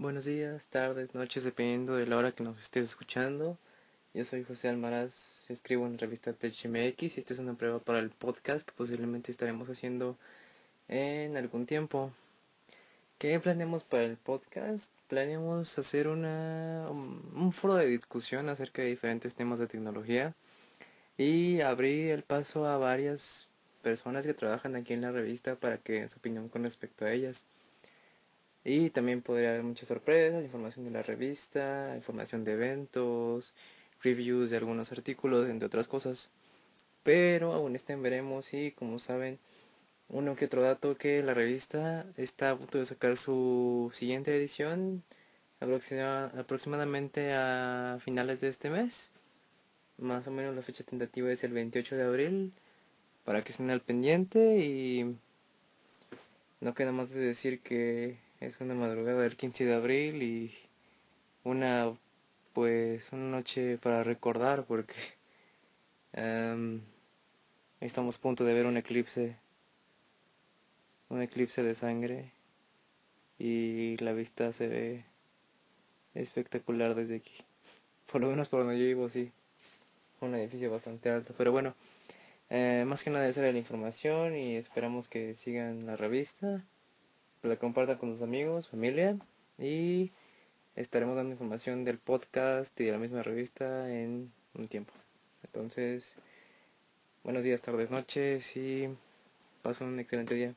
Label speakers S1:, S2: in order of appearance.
S1: Buenos días, tardes, noches, dependiendo de la hora que nos estés escuchando. Yo soy José Almaraz, escribo en la revista TechMX y esta es una prueba para el podcast que posiblemente estaremos haciendo en algún tiempo. ¿Qué planeamos para el podcast? Planeamos hacer una, un foro de discusión acerca de diferentes temas de tecnología y abrir el paso a varias personas que trabajan aquí en la revista para que den su opinión con respecto a ellas. Y también podría haber muchas sorpresas, información de la revista, información de eventos, reviews de algunos artículos, entre otras cosas. Pero aún estén veremos y como saben, uno que otro dato que la revista está a punto de sacar su siguiente edición aproximadamente a finales de este mes. Más o menos la fecha tentativa es el 28 de abril para que estén al pendiente y no queda más de decir que es una madrugada del 15 de abril y una pues una noche para recordar porque estamos a punto de ver un eclipse un eclipse de sangre y la vista se ve espectacular desde aquí. Por lo menos por donde yo vivo sí. Un edificio bastante alto pero bueno eh, más que nada esa era la información y esperamos que sigan la revista la compartan con sus amigos, familia y estaremos dando información del podcast y de la misma revista en un tiempo. Entonces, buenos días, tardes, noches y pasen un excelente día.